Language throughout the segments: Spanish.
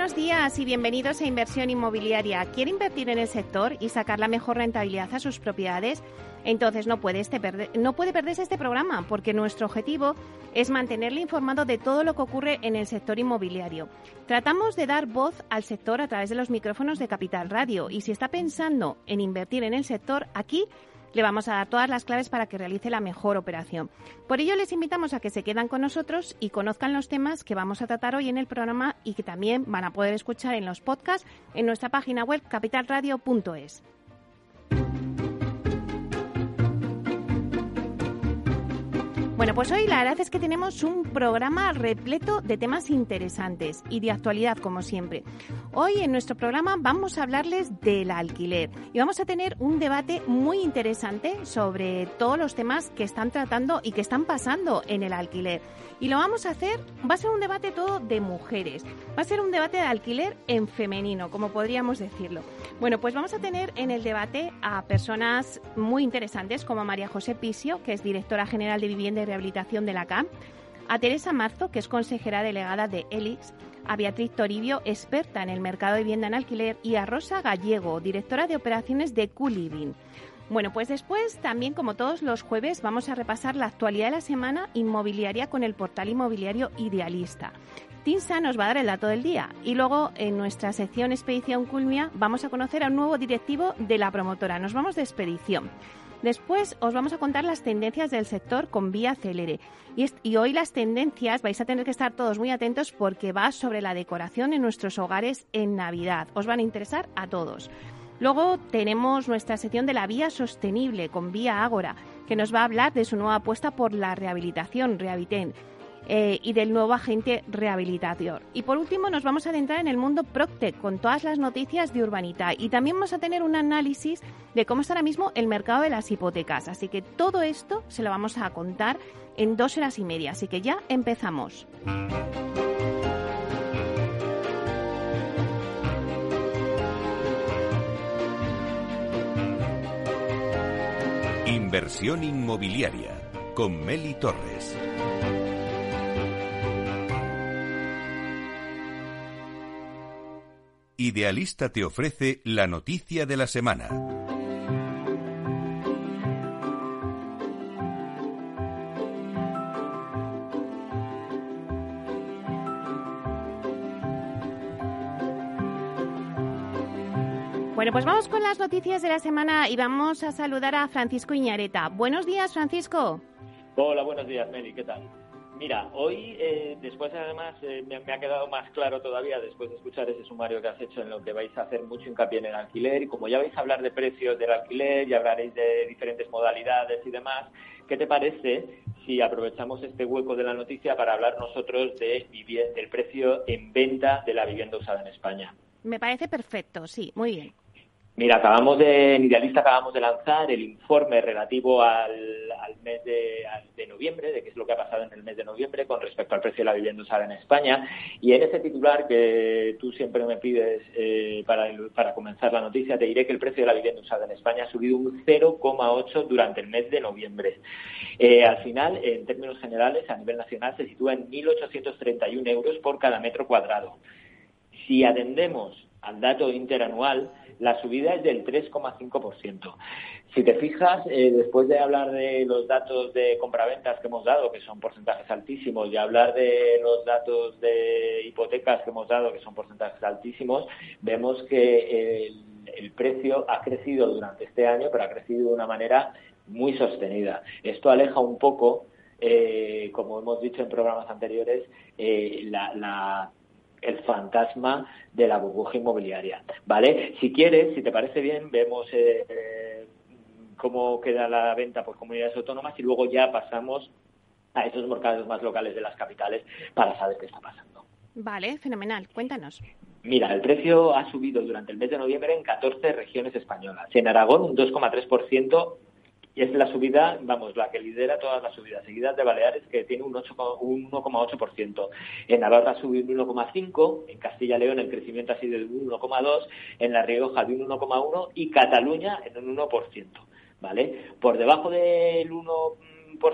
Buenos días y bienvenidos a Inversión Inmobiliaria. ¿Quiere invertir en el sector y sacar la mejor rentabilidad a sus propiedades? Entonces no puede, este no puede perderse este programa porque nuestro objetivo es mantenerle informado de todo lo que ocurre en el sector inmobiliario. Tratamos de dar voz al sector a través de los micrófonos de Capital Radio y si está pensando en invertir en el sector, aquí le vamos a dar todas las claves para que realice la mejor operación. Por ello les invitamos a que se quedan con nosotros y conozcan los temas que vamos a tratar hoy en el programa y que también van a poder escuchar en los podcasts en nuestra página web capitalradio.es. Bueno, pues hoy la verdad es que tenemos un programa repleto de temas interesantes y de actualidad, como siempre. Hoy en nuestro programa vamos a hablarles del alquiler y vamos a tener un debate muy interesante sobre todos los temas que están tratando y que están pasando en el alquiler. Y lo vamos a hacer, va a ser un debate todo de mujeres, va a ser un debate de alquiler en femenino, como podríamos decirlo. Bueno, pues vamos a tener en el debate a personas muy interesantes como María José Pisio, que es directora general de Vivienda y Rehabilitación de la CAM, a Teresa Marzo, que es consejera delegada de ELIX, a Beatriz Toribio, experta en el mercado de vivienda en alquiler, y a Rosa Gallego, directora de operaciones de Culiving. Bueno, pues después también, como todos los jueves, vamos a repasar la actualidad de la semana inmobiliaria con el portal inmobiliario Idealista. Tinsa nos va a dar el dato del día y luego en nuestra sección Expedición Culmia vamos a conocer a un nuevo directivo de la promotora. Nos vamos de expedición. Después os vamos a contar las tendencias del sector con Vía Celere. Y, hoy las tendencias vais a tener que estar todos muy atentos porque va sobre la decoración en nuestros hogares en Navidad. Os van a interesar a todos. Luego tenemos nuestra sección de la vía sostenible con Vía Ágora, que nos va a hablar de su nueva apuesta por la rehabilitación, Rehabiten. Eh, y del nuevo agente rehabilitador. Y por último nos vamos a adentrar en el mundo Proctec con todas las noticias de Urbanita y también vamos a tener un análisis de cómo está ahora mismo el mercado de las hipotecas. Así que todo esto se lo vamos a contar en dos horas y media. Así que ya empezamos. Inversión inmobiliaria con Meli Torres. Idealista te ofrece la noticia de la semana. Bueno, pues vamos con las noticias de la semana y vamos a saludar a Francisco Iñareta. Buenos días, Francisco. Hola, buenos días, Meli, ¿qué tal? Mira, hoy, eh, después además, eh, me, ha quedado más claro todavía, después de escuchar ese sumario que has hecho, en lo que vais a hacer mucho hincapié en el alquiler. Y como ya vais a hablar de precios del alquiler y hablaréis de diferentes modalidades y demás, ¿qué te parece si aprovechamos este hueco de la noticia para hablar nosotros de, del precio en venta de la vivienda usada en España? Me parece perfecto, sí, muy bien. Mira, acabamos de, en Idealista acabamos de lanzar el informe relativo al, mes de, noviembre, de qué es lo que ha pasado en el mes de noviembre con respecto al precio de la vivienda usada en España. Y en ese titular que tú siempre me pides eh, para, comenzar la noticia, te diré que el precio de la vivienda usada en España ha subido un 0,8 durante el mes de noviembre. Eh, al final, en términos generales, a nivel nacional se sitúa en 1.831 euros por cada metro cuadrado. Si atendemos al dato interanual, la subida es del 3,5%. Si te fijas, eh, después de hablar de los datos de compraventas que hemos dado, que son porcentajes altísimos, y hablar de los datos de hipotecas que hemos dado, que son porcentajes altísimos, vemos que el, precio ha crecido durante este año, pero ha crecido de una manera muy sostenida. Esto aleja un poco, eh, como hemos dicho en programas anteriores, eh, la el fantasma de la burbuja inmobiliaria, ¿vale? Si quieres, si te parece bien, vemos eh, cómo queda la venta por comunidades autónomas y luego ya pasamos a esos mercados más locales de las capitales para saber qué está pasando. Vale, fenomenal. Cuéntanos. Mira, el precio ha subido durante el mes de noviembre en 14 regiones españolas. En Aragón un 2,3% y es la subida, vamos, la que lidera todas las subidas, seguidas de Baleares, que tiene un, 1,8%. En Navarra sube un 1,5%, en Castilla y León el crecimiento ha sido de un 1,2%, en La Rioja de un 1,1% y Cataluña en un 1%. ¿Vale? Por debajo del 1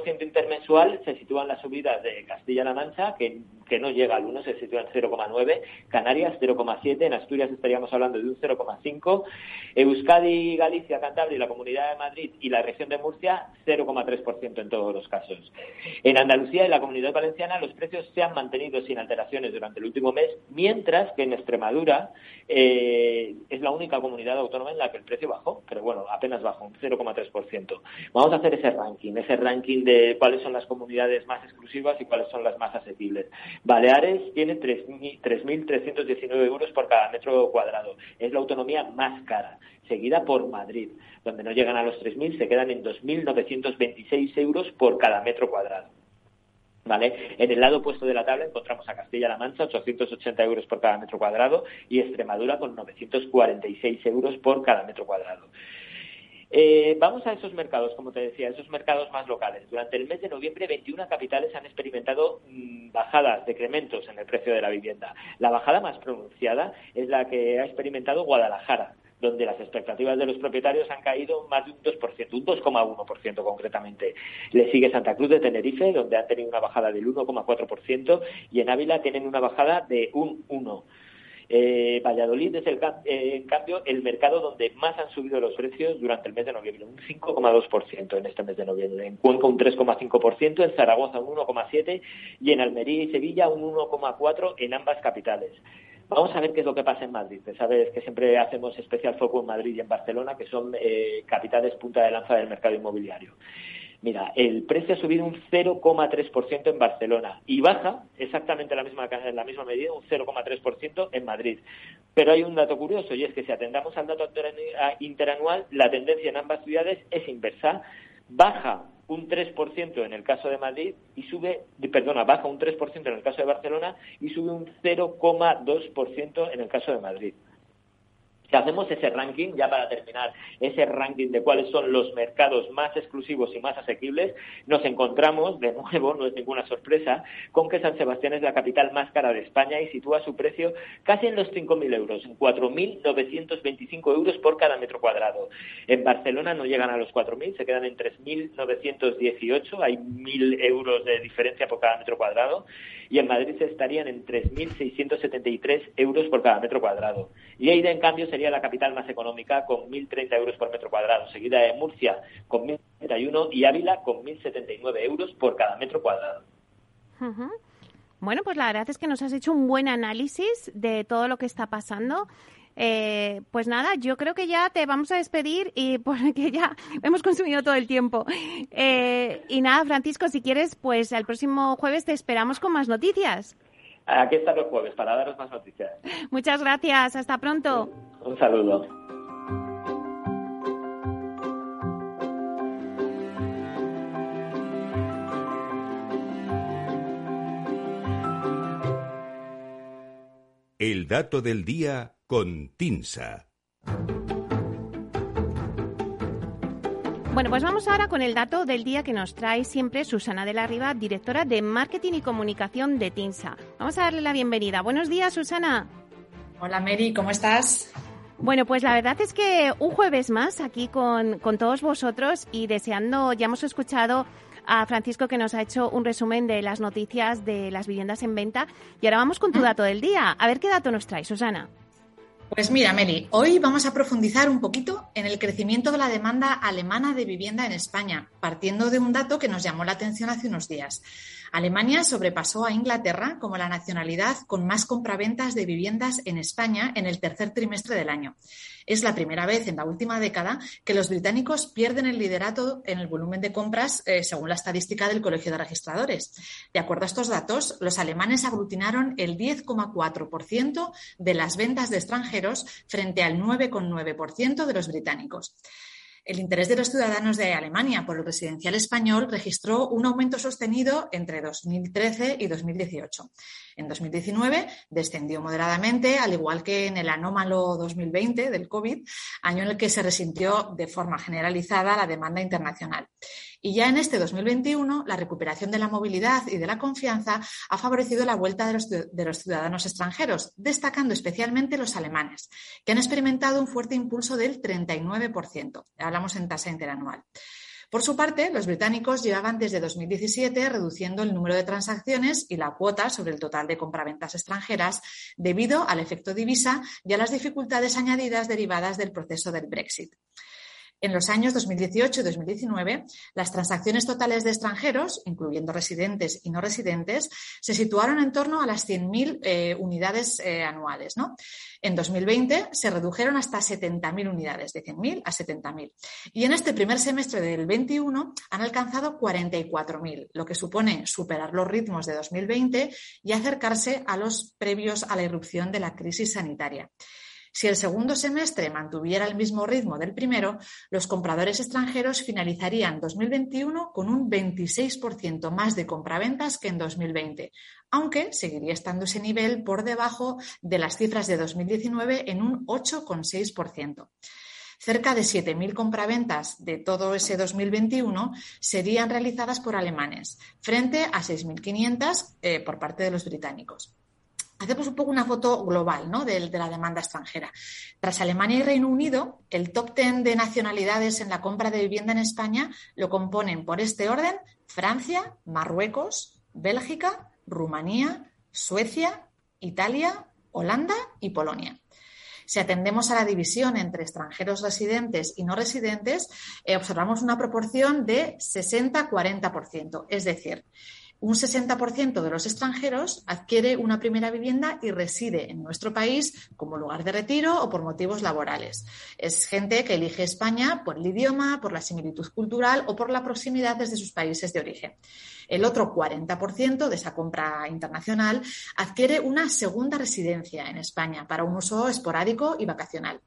ciento intermensual se sitúan las subidas de Castilla-La Mancha, que, que, no llega al 1, se sitúa en 0,9, Canarias 0,7, en Asturias estaríamos hablando de un 0,5, Euskadi, Galicia, Cantabria la Comunidad de Madrid y la región de Murcia 0,3% en todos los casos. En Andalucía y la Comunidad Valenciana los precios se han mantenido sin alteraciones durante el último mes, mientras que en Extremadura eh, es la única comunidad autónoma en la que el precio bajó, pero bueno, apenas bajó, un 0,3%. Vamos a hacer ese ranking, ese ranking de cuáles son las comunidades más exclusivas y cuáles son las más asequibles. Baleares tiene 3.319 euros por cada metro cuadrado. Es la autonomía más cara, seguida por Madrid, donde no llegan a los 3.000, se quedan en 2.926 euros por cada metro cuadrado. ¿Vale? En el lado opuesto de la tabla encontramos a Castilla-La Mancha, 880 euros por cada metro cuadrado, y Extremadura con 946 euros por cada metro cuadrado. Eh, vamos a esos mercados, como te decía, esos mercados más locales. Durante el mes de noviembre, 21 capitales han experimentado mm, bajadas, decrementos en el precio de la vivienda. La bajada más pronunciada es la que ha experimentado Guadalajara, donde las expectativas de los propietarios han caído más de un 2%, un 2,1% concretamente. Le sigue Santa Cruz de Tenerife, donde han tenido una bajada del 1,4%, y en Ávila tienen una bajada de un 1%. Eh, Valladolid es, el, eh, en cambio, el mercado donde más han subido los precios durante el mes de noviembre, un 5,2% en este mes de noviembre. En Cuenca un 3,5%, en Zaragoza un 1,7% y en Almería y Sevilla un 1,4% en ambas capitales. Vamos a ver qué es lo que pasa en Madrid. Sabes que siempre hacemos especial foco en Madrid y en Barcelona, que son eh, capitales punta de lanza del mercado inmobiliario. Mira, el precio ha subido un 0,3% en Barcelona y baja exactamente la misma, en la misma medida, un 0,3% en Madrid. Pero hay un dato curioso y es que si atendamos al dato interanual, la tendencia en ambas ciudades es inversa. Baja un 3% en el caso de Madrid y sube, perdona, baja un 3% en el caso de Barcelona y sube un 0,2% en el caso de Madrid. Si hacemos ese ranking, ya para terminar, ese ranking de cuáles son los mercados más exclusivos y más asequibles, nos encontramos, de nuevo, no es ninguna sorpresa, con que San Sebastián es la capital más cara de España y sitúa su precio casi en los 5.000 euros, en 4.925 euros por cada metro cuadrado. En Barcelona no llegan a los 4.000, se quedan en 3.918, hay 1.000 euros de diferencia por cada metro cuadrado, y en Madrid estarían en 3.673 euros por cada metro cuadrado. Y Lleida, en cambio, sería la capital más económica con 1.030 euros por metro cuadrado, seguida de Murcia con 1.031 y Ávila con 1.079 euros por cada metro cuadrado. Bueno, pues la verdad es que nos has hecho un buen análisis de todo lo que está pasando. Eh, pues nada, yo creo que ya te vamos a despedir y porque ya hemos consumido todo el tiempo. Eh, y nada, Francisco, si quieres, pues el próximo jueves te esperamos con más noticias. Aquí están los jueves para daros más noticias. Muchas gracias. Hasta pronto. Un saludo. El dato del día con Tinsa. Bueno, pues vamos ahora con el dato del día que nos trae siempre Susana de la Riva, directora de Marketing y Comunicación de TINSA. Vamos a darle la bienvenida. Buenos días, Susana. Hola, Mary, ¿cómo estás? Bueno, pues la verdad es que un jueves más aquí con, con todos vosotros y deseando, ya hemos escuchado a Francisco que nos ha hecho un resumen de las noticias de las viviendas en venta y ahora vamos con tu dato del día. A ver qué dato nos trae, Susana. Pues mira, Meli, hoy vamos a profundizar un poquito en el crecimiento de la demanda alemana de vivienda en España, partiendo de un dato que nos llamó la atención hace unos días. Alemania sobrepasó a Inglaterra como la nacionalidad con más compraventas de viviendas en España en el tercer trimestre del año. Es la primera vez en la última década que los británicos pierden el liderato en el volumen de compras eh, según la estadística del Colegio de Registradores. De acuerdo a estos datos, los alemanes aglutinaron el 10,4% de las ventas de extranjeros frente al 9,9% de los británicos. El interés de los ciudadanos de Alemania por el residencial español registró un aumento sostenido entre 2013 y 2018. En 2019 descendió moderadamente, al igual que en el anómalo 2020 del COVID, año en el que se resintió de forma generalizada la demanda internacional. Y ya en este 2021, la recuperación de la movilidad y de la confianza ha favorecido la vuelta de los, ciudadanos extranjeros, destacando especialmente los alemanes, que han experimentado un fuerte impulso del 39%. Hablamos en tasa interanual. Por su parte, los británicos llevaban desde 2017 reduciendo el número de transacciones y la cuota sobre el total de compraventas extranjeras debido al efecto divisa y a las dificultades añadidas derivadas del proceso del Brexit. En los años 2018 y 2019, las transacciones totales de extranjeros, incluyendo residentes y no residentes, se situaron en torno a las 100.000 eh, unidades eh, anuales. ¿no? En 2020 se redujeron hasta 70.000 unidades, de 100.000 a 70.000. Y en este primer semestre del 21 han alcanzado 44.000, lo que supone superar los ritmos de 2020 y acercarse a los previos a la irrupción de la crisis sanitaria. Si el segundo semestre mantuviera el mismo ritmo del primero, los compradores extranjeros finalizarían 2021 con un 26% más de compraventas que en 2020, aunque seguiría estando ese nivel por debajo de las cifras de 2019 en un 8,6%. Cerca de 7.000 compraventas de todo ese 2021 serían realizadas por alemanes, frente a 6.500 eh, por parte de los británicos. Hacemos un poco una foto global ¿no? de, la demanda extranjera. Tras Alemania y Reino Unido, el top ten de nacionalidades en la compra de vivienda en España lo componen por este orden Francia, Marruecos, Bélgica, Rumanía, Suecia, Italia, Holanda y Polonia. Si atendemos a la división entre extranjeros residentes y no residentes, eh, observamos una proporción de 60-40%. Es decir, un 60% de los extranjeros adquiere una primera vivienda y reside en nuestro país como lugar de retiro o por motivos laborales. Es gente que elige España por el idioma, por la similitud cultural o por la proximidad desde sus países de origen. El otro 40% de esa compra internacional adquiere una segunda residencia en España para un uso esporádico y vacacional.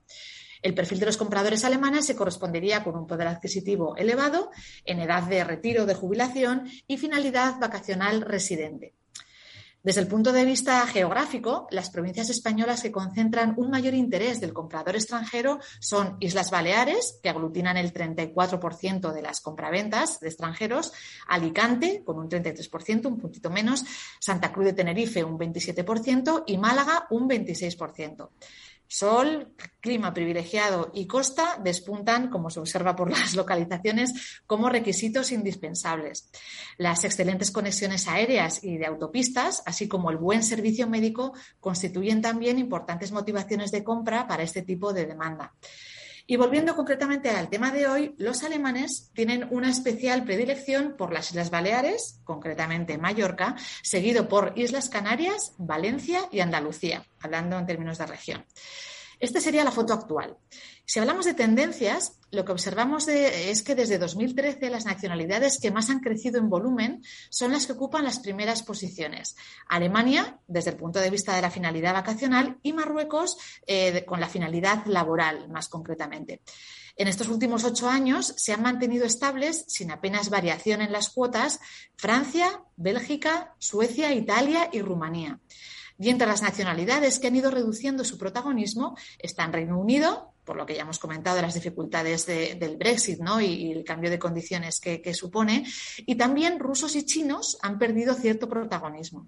El perfil de los compradores alemanes se correspondería con un poder adquisitivo elevado, en edad de retiro de jubilación y finalidad vacacional residente. Desde el punto de vista geográfico, las provincias españolas que concentran un mayor interés del comprador extranjero son Islas Baleares, que aglutinan el 34% de las compraventas de extranjeros, Alicante, con un 33%, un puntito menos, Santa Cruz de Tenerife, un 27%, y Málaga, un 26%. Sol, clima privilegiado y costa despuntan, como se observa por las localizaciones, como requisitos indispensables. Las excelentes conexiones aéreas y de autopistas, así como el buen servicio médico, constituyen también importantes motivaciones de compra para este tipo de demanda. Y volviendo concretamente al tema de hoy, los alemanes tienen una especial predilección por las Islas Baleares, concretamente Mallorca, seguido por Islas Canarias, Valencia y Andalucía, hablando en términos de región. Esta sería la foto actual. Si hablamos de tendencias, lo que observamos es que desde 2013 las nacionalidades que más han crecido en volumen son las que ocupan las primeras posiciones. Alemania, desde el punto de vista de la finalidad vacacional, y Marruecos, eh, con la finalidad laboral, más concretamente. En estos últimos ocho años se han mantenido estables, sin apenas variación en las cuotas, Francia, Bélgica, Suecia, Italia y Rumanía. Y entre las nacionalidades que han ido reduciendo su protagonismo están Reino Unido, por lo que ya hemos comentado de las dificultades del Brexit ¿no? y, el cambio de condiciones que supone, y también rusos y chinos han perdido cierto protagonismo.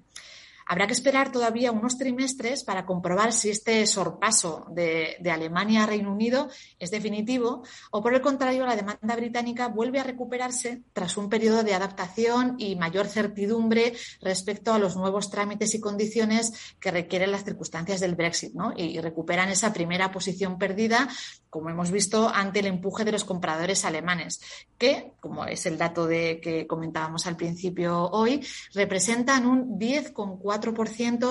Habrá que esperar todavía unos trimestres para comprobar si este sorpaso de, Alemania a Reino Unido es definitivo o, por el contrario, la demanda británica vuelve a recuperarse tras un periodo de adaptación y mayor certidumbre respecto a los nuevos trámites y condiciones que requieren las circunstancias del Brexit ¿no? y, recuperan esa primera posición perdida, como hemos visto, ante el empuje de los compradores alemanes, que, como es el dato de, que comentábamos al principio hoy, representan un 10,4%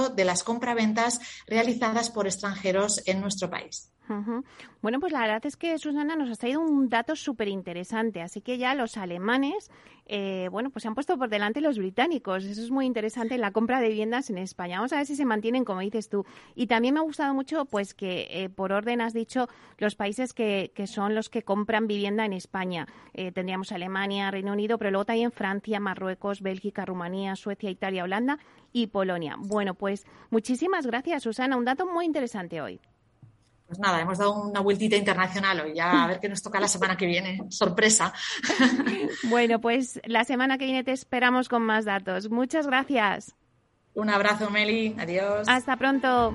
de las compraventas realizadas por extranjeros en nuestro país. Bueno, pues la verdad es que Susana nos ha traído un dato súper interesante, así que ya los alemanes, eh, bueno, pues se han puesto por delante los británicos. Eso es muy interesante en la compra de viviendas en España. Vamos a ver si se mantienen, como dices tú. Y también me ha gustado mucho, pues que eh, por orden has dicho los países que, son los que compran vivienda en España. Eh, tendríamos Alemania, Reino Unido, pero luego también Francia, Marruecos, Bélgica, Rumanía, Suecia, Italia, Holanda y Polonia. Bueno, pues muchísimas gracias, Susana. Un dato muy interesante hoy. Pues nada, hemos dado una vueltita internacional hoy, ya a ver qué nos toca la semana que viene. Sorpresa. Bueno, pues la semana que viene te esperamos con más datos. Muchas gracias. Un abrazo, Meli. Adiós. Hasta pronto.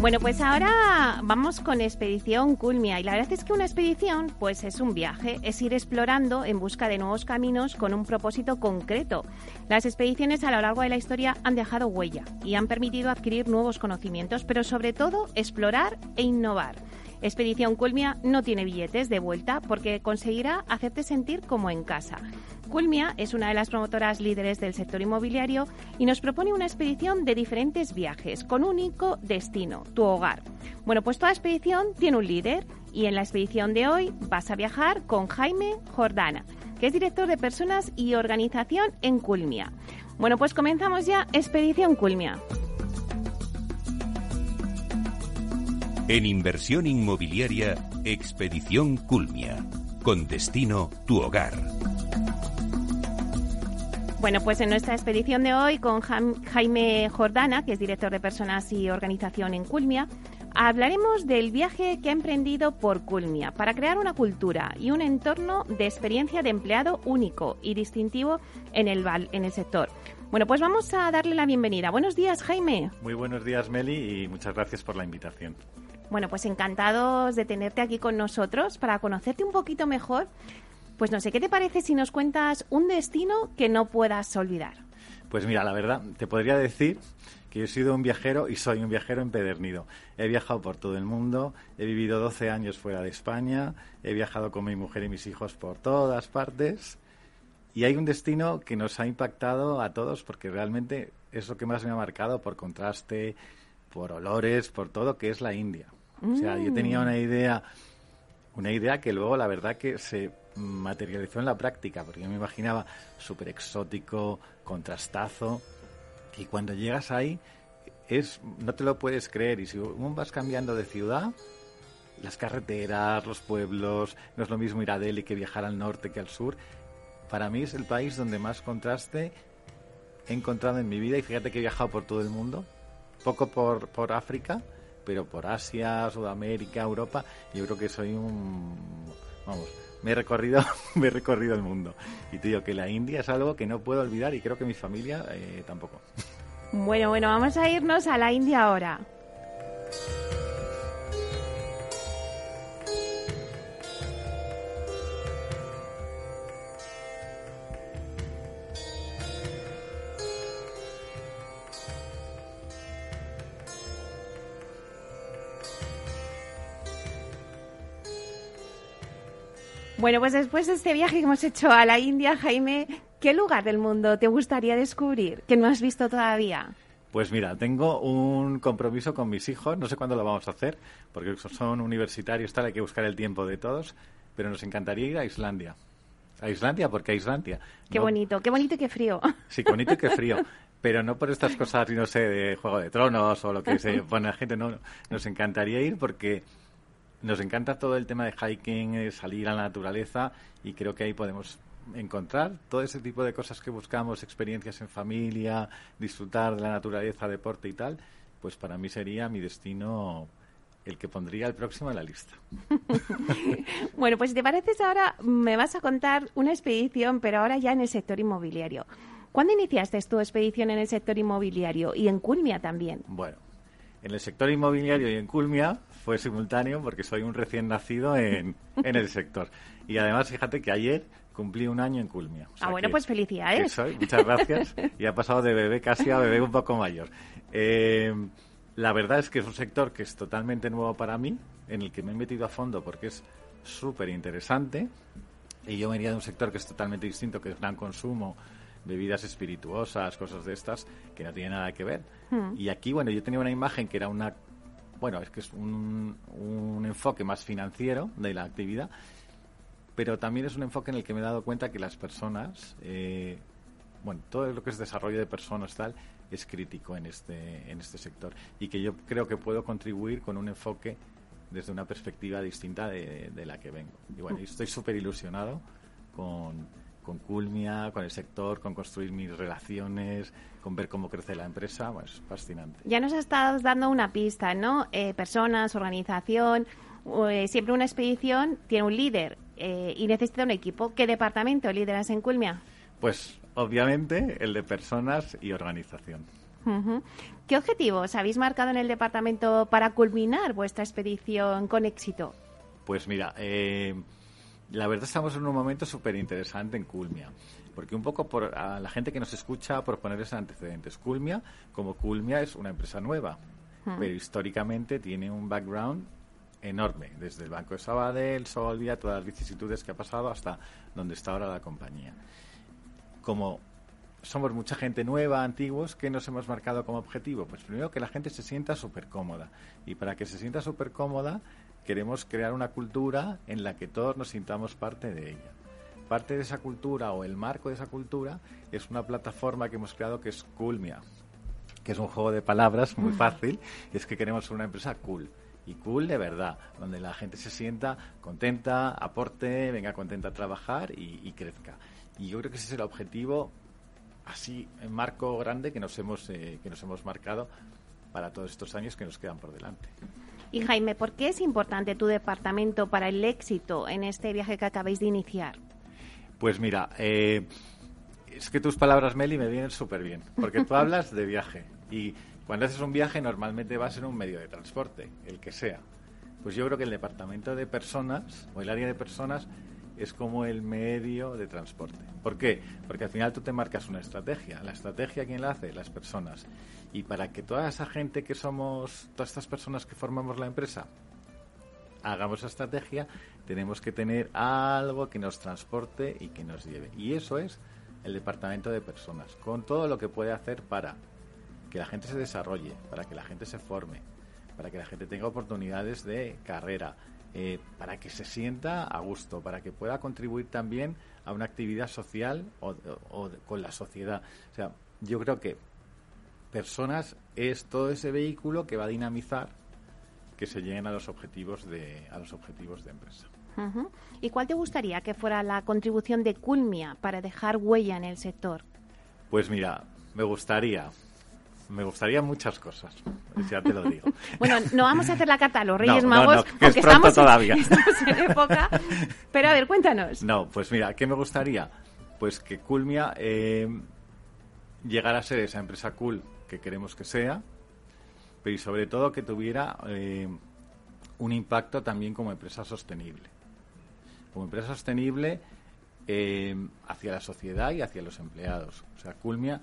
Bueno, pues ahora vamos con Expedición Culmia y la verdad es que una expedición pues es un viaje, es ir explorando en busca de nuevos caminos con un propósito concreto. Las expediciones a lo largo de la historia han dejado huella y han permitido adquirir nuevos conocimientos, pero sobre todo explorar e innovar. Expedición Culmia no tiene billetes de vuelta porque conseguirá hacerte sentir como en casa. Culmia es una de las promotoras líderes del sector inmobiliario y nos propone una expedición de diferentes viajes con un único destino, tu hogar. Bueno, pues toda expedición tiene un líder y en la expedición de hoy vas a viajar con Jaime Jordana, que es director de personas y organización en Culmia. Bueno, pues comenzamos ya Expedición Culmia. En inversión inmobiliaria, Expedición Culmia. Con destino tu hogar. Bueno, pues en nuestra expedición de hoy con Jaime Jordana, que es director de personas y organización en Culmia, hablaremos del viaje que ha emprendido por Culmia para crear una cultura y un entorno de experiencia de empleado único y distintivo en el, en el sector. Bueno, pues vamos a darle la bienvenida. Buenos días, Jaime. Muy buenos días, Meli, y muchas gracias por la invitación. Bueno, pues encantados de tenerte aquí con nosotros para conocerte un poquito mejor. Pues no sé, ¿qué te parece si nos cuentas un destino que no puedas olvidar? Pues mira, la verdad, te podría decir que yo he sido un viajero y soy un viajero empedernido. He viajado por todo el mundo, he vivido 12 años fuera de España, he viajado con mi mujer y mis hijos por todas partes y hay un destino que nos ha impactado a todos porque realmente es lo que más me ha marcado por contraste, por olores, por todo, que es la India. O sea, yo tenía una idea, una idea que luego la verdad que se materializó en la práctica, porque yo me imaginaba súper exótico, contrastazo, y cuando llegas ahí es no te lo puedes creer y si vas cambiando de ciudad las carreteras, los pueblos, no es lo mismo ir a Delhi que viajar al norte que al sur. Para mí es el país donde más contraste he encontrado en mi vida y fíjate que he viajado por todo el mundo, poco por, por África, pero por Asia, Sudamérica, Europa, yo creo que soy un... Vamos, me he recorrido, me he recorrido el mundo. Y te digo que la India es algo que no puedo olvidar y creo que mi familia eh, tampoco. Bueno, bueno, vamos a irnos a la India ahora. Bueno, pues después de este viaje que hemos hecho a la India, Jaime, ¿Qué lugar del mundo te gustaría descubrir que no has visto todavía? Pues mira, tengo un compromiso con mis hijos, no sé cuándo lo vamos a hacer, porque son universitarios, tal, hay que buscar el tiempo de todos, pero nos encantaría ir a Islandia. A Islandia, porque a Islandia. Qué bonito, qué bonito y qué frío. Sí, qué bonito y qué frío. Pero no por estas cosas, no sé, de Juego de Tronos o lo que se pone la gente, no. Nos encantaría ir porque nos encanta todo el tema de hiking, salir a la naturaleza y creo que ahí podemos encontrar todo ese tipo de cosas que buscamos, experiencias en familia, disfrutar de la naturaleza, deporte y tal, pues para mí sería mi destino el que pondría el próximo en la lista. bueno, pues si te pareces ahora me vas a contar una expedición, pero ahora ya en el sector inmobiliario. ¿Cuándo iniciaste tu expedición en el sector inmobiliario y en Culmia también? Bueno, en el sector inmobiliario y en Culmia fue simultáneo porque soy un recién nacido en, en el sector. Y además, fíjate que ayer cumplí un año en Culmia. ah, bueno, pues felicidades. Soy, muchas gracias. y ha pasado de bebé casi a bebé un poco mayor. Eh, la verdad es que es un sector que es totalmente nuevo para mí, en el que me he metido a fondo porque es súper interesante. Y yo venía de un sector que es totalmente distinto, que es gran consumo, bebidas espirituosas, cosas de estas, que no tiene nada que ver. Hmm. Y aquí, bueno, yo tenía una imagen que era una. Bueno, es que es un, un enfoque más financiero de la actividad pero también es un enfoque en el que me he dado cuenta que las personas, eh, bueno, todo lo que es desarrollo de personas tal, es crítico en este, en este sector y que yo creo que puedo contribuir con un enfoque desde una perspectiva distinta de, la que vengo. Y bueno, estoy súper ilusionado con, con Culmia, con el sector, con construir mis relaciones, con ver cómo crece la empresa, bueno, es fascinante. Ya nos estás dando una pista, ¿no? Eh, personas, organización, eh, siempre una expedición tiene un líder eh, y necesita un equipo. ¿Qué departamento lideras en Culmia? Pues obviamente el de personas y organización. ¿Qué objetivos habéis marcado en el departamento para culminar vuestra expedición con éxito? Pues mira, la verdad estamos en un momento súper interesante en Culmia, porque un poco por a la gente que nos escucha, por ponerles antecedentes, Culmia, como Culmia es una empresa nueva, pero históricamente tiene un background enorme, desde el Banco de Sabadell, Solvia, todas las vicisitudes que ha pasado hasta donde está ahora la compañía. Como somos mucha gente nueva, antiguos, ¿qué nos hemos marcado como objetivo? Pues primero que la gente se sienta súper cómoda. Y para que se sienta súper cómoda, queremos crear una cultura en la que todos nos sintamos parte de ella. Parte de esa cultura o el marco de esa cultura es una plataforma que hemos creado que es Coolmia, que es un juego de palabras muy fácil, y es que queremos una empresa cool y cool de verdad, donde la gente se sienta contenta, aporte, venga contenta a trabajar y, crezca. Y yo creo que ese es el objetivo así en marco grande que nos hemos eh, que nos hemos marcado para todos estos años que nos quedan por delante. Y Jaime, ¿por qué es importante tu departamento para el éxito en este viaje que acabáis de iniciar? Pues mira, eh, es que tus palabras, Meli, me vienen súper bien, porque tú hablas de viaje y cuando haces un viaje normalmente vas en un medio de transporte, el que sea. Pues yo creo que el departamento de personas o el área de personas es como el medio de transporte. ¿Por qué? Porque al final tú te marcas una estrategia. La estrategia, ¿quién la hace? Las personas. Y para que toda esa gente que somos, todas estas personas que formamos la empresa, hagamos esa estrategia, tenemos que tener algo que nos transporte y que nos lleve. Y eso es el departamento de personas, con todo lo que puede hacer para que la gente se desarrolle, para que la gente se forme, para que la gente tenga oportunidades de carrera, eh, para que se sienta a gusto, para que pueda contribuir también a una actividad social o, con la sociedad. O sea, yo creo que personas es todo ese vehículo que va a dinamizar que se lleguen a los objetivos de a los objetivos de empresa. ¿Y cuál te gustaría que fuera la contribución de Culmia para dejar huella en el sector? Pues mira, me gustaría me gustaría muchas cosas, ya te lo digo. bueno, no vamos a hacer la carta a los Reyes Magos, porque estamos, todavía. En, época. Pero a ver, cuéntanos. No, pues mira, ¿qué me gustaría? Pues que Culmia eh, llegara a ser esa empresa cool que queremos que sea, pero y sobre todo que tuviera eh, un impacto también como empresa sostenible. Como empresa sostenible eh, hacia la sociedad y hacia los empleados. O sea, Culmia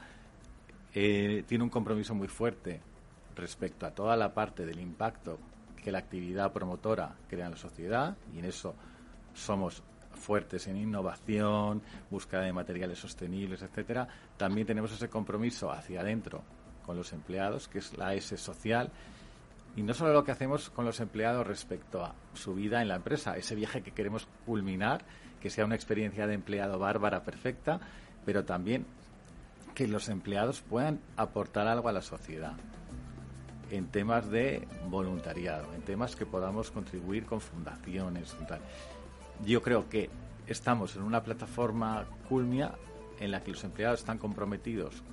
eh, tiene un compromiso muy fuerte respecto a toda la parte del impacto que la actividad promotora crea en la sociedad y en eso somos fuertes en innovación, búsqueda de materiales sostenibles, etcétera, también tenemos ese compromiso hacia adentro con los empleados, que es la S social, y no solo lo que hacemos con los empleados respecto a su vida en la empresa, ese viaje que queremos culminar, que sea una experiencia de empleado bárbara perfecta, pero también que los empleados puedan aportar algo a la sociedad en temas de voluntariado, en temas que podamos contribuir con fundaciones. Yo creo que estamos en una plataforma Culmia en la que los empleados están comprometidos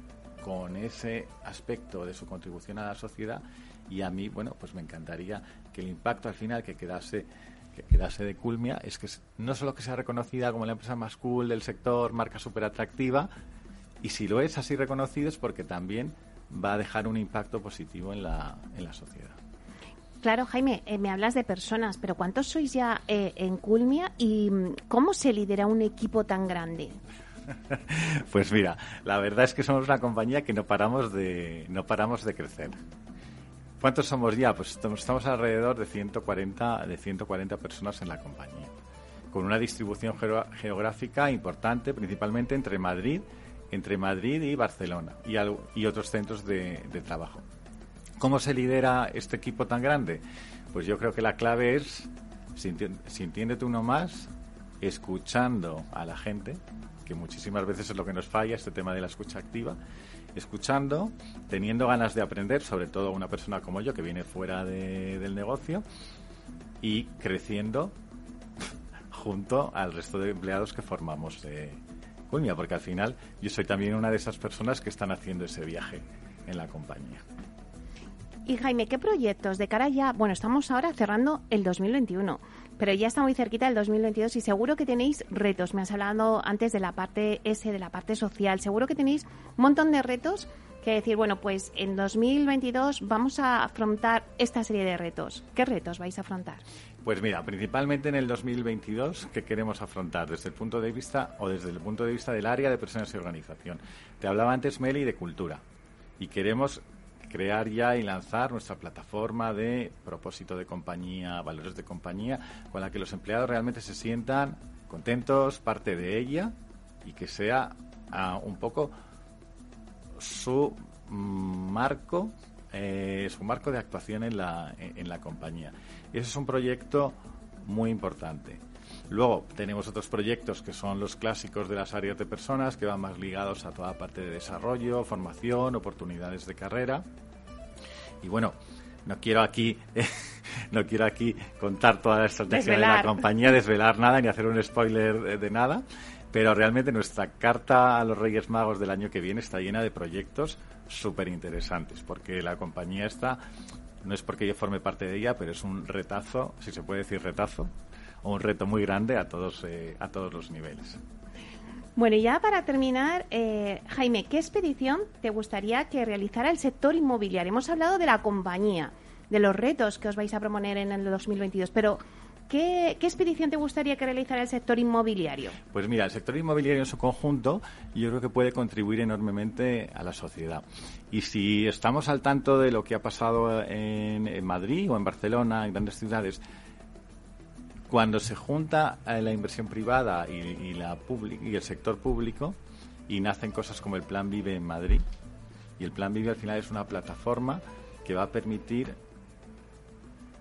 con ese aspecto de su contribución a la sociedad y a mí, bueno, pues me encantaría que el impacto al final que quedase que quedase de Culmia es que no solo que sea reconocida como la empresa más cool del sector, marca súper atractiva, y si lo es así reconocido es porque también va a dejar un impacto positivo en la, en la sociedad. Claro, Jaime, eh, me hablas de personas, pero ¿cuántos sois ya eh, en Culmia y mm, cómo se lidera un equipo tan grande? pues mira, la verdad es que somos una compañía que no paramos de, no paramos de crecer. ¿Cuántos somos ya? Pues estamos alrededor de 140, de 140 personas en la compañía, con una distribución geográfica importante, principalmente entre Madrid, entre Madrid y Barcelona y, otros centros de, trabajo. ¿Cómo se lidera este equipo tan grande? Pues yo creo que la clave es sintiéndote uno más, escuchando a la gente, que muchísimas veces es lo que nos falla, este tema de la escucha activa, escuchando, teniendo ganas de aprender, sobre todo una persona como yo que viene fuera del negocio, y creciendo junto al resto de empleados que formamos eh, Porque al final yo soy también una de esas personas que están haciendo ese viaje en la compañía. Y Jaime, ¿qué proyectos de cara ya? Bueno, estamos ahora cerrando el 2021 pero ya está muy cerquita el 2022 y seguro que tenéis retos. Me has hablado antes de la parte S, de la parte social. Seguro que tenéis un montón de retos que decir, bueno, pues en 2022 vamos a afrontar esta serie de retos. ¿Qué retos vais a afrontar? Pues mira, principalmente en el 2022, ¿qué queremos afrontar desde el punto de vista o desde el punto de vista del área de personas y organización? Te hablaba antes, Meli, de cultura. Y queremos crear ya y lanzar nuestra plataforma de propósito de compañía, valores de compañía, con la que los empleados realmente se sientan contentos, parte de ella y que sea ah, un poco su marco, eh, su marco de actuación en la, en la compañía. Y ese es un proyecto muy importante. Luego tenemos otros proyectos que son los clásicos de las áreas de personas, que van más ligados a toda parte de desarrollo, formación, oportunidades de carrera. Y bueno, no quiero aquí no quiero aquí contar toda la estrategia de la compañía, desvelar nada ni hacer un spoiler de nada, pero realmente nuestra carta a los Reyes Magos del año que viene está llena de proyectos súper interesantes, porque la compañía está, no es porque yo forme parte de ella, pero es un retazo, si se puede decir retazo, un reto muy grande a todos, eh, a todos los niveles. Bueno, y ya para terminar, eh, Jaime, ¿qué expedición te gustaría que realizara el sector inmobiliario? Hemos hablado de la compañía, de los retos que os vais a proponer en el 2022, pero ¿Qué, ¿Qué, expedición te gustaría que realizara el sector inmobiliario? Pues mira, el sector inmobiliario en su conjunto yo creo que puede contribuir enormemente a la sociedad. Y si estamos al tanto de lo que ha pasado en Madrid o en Barcelona, en grandes ciudades, cuando se junta eh, la inversión privada y, la y el sector público y nacen cosas como el Plan Vive en Madrid, y el Plan Vive al final es una plataforma que va a permitir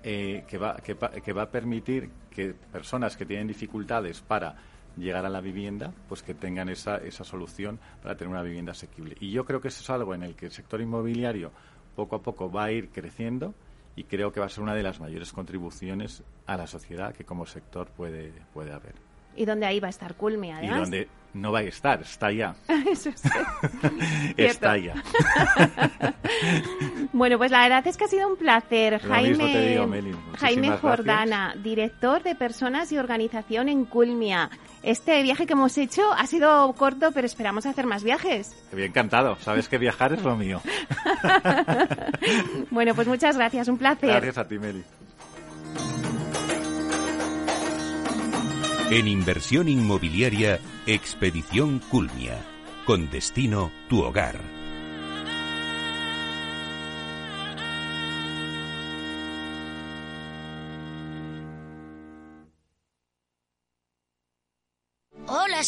eh, que, va, que, va a permitir que personas que tienen dificultades para llegar a la vivienda, pues que tengan esa, esa solución para tener una vivienda asequible. Y yo creo que eso es algo en el que el sector inmobiliario poco a poco va a ir creciendo y creo que va a ser una de las mayores contribuciones a la sociedad que como sector puede, puede haber. Y donde ahí va a estar Culmi, además. Y donde no va a estar, está ya. Eso sí. está ya. bueno, pues la verdad es que ha sido un placer, Jaime. Jaime Jordana, director de Personas y Organización en Culmia. Este viaje que hemos hecho ha sido corto, pero esperamos hacer más viajes. Bien encantado. Sabes que viajar es lo mío. bueno, pues muchas gracias. Un placer. Gracias a ti, Meli. En inversión inmobiliaria, Expedición Culmia. Con destino tu hogar.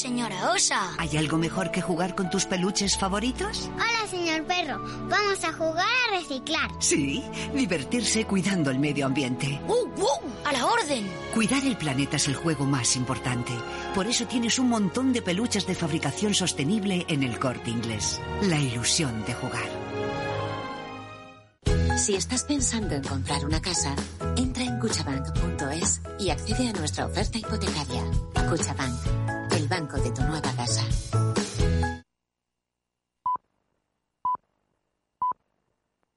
Señora Osa. ¿Hay algo mejor que jugar con tus peluches favoritos? Hola, señor perro. Vamos a jugar a reciclar. Sí, divertirse cuidando el medio ambiente. ¡Uh, uh! ¡A la orden! Cuidar el planeta es el juego más importante. Por eso tienes un montón de peluches de fabricación sostenible en el corte inglés. La ilusión de jugar. Si estás pensando en comprar una casa, entra en cuchabank.es y accede a nuestra oferta hipotecaria. Cuchabank, el banco de tu nueva casa.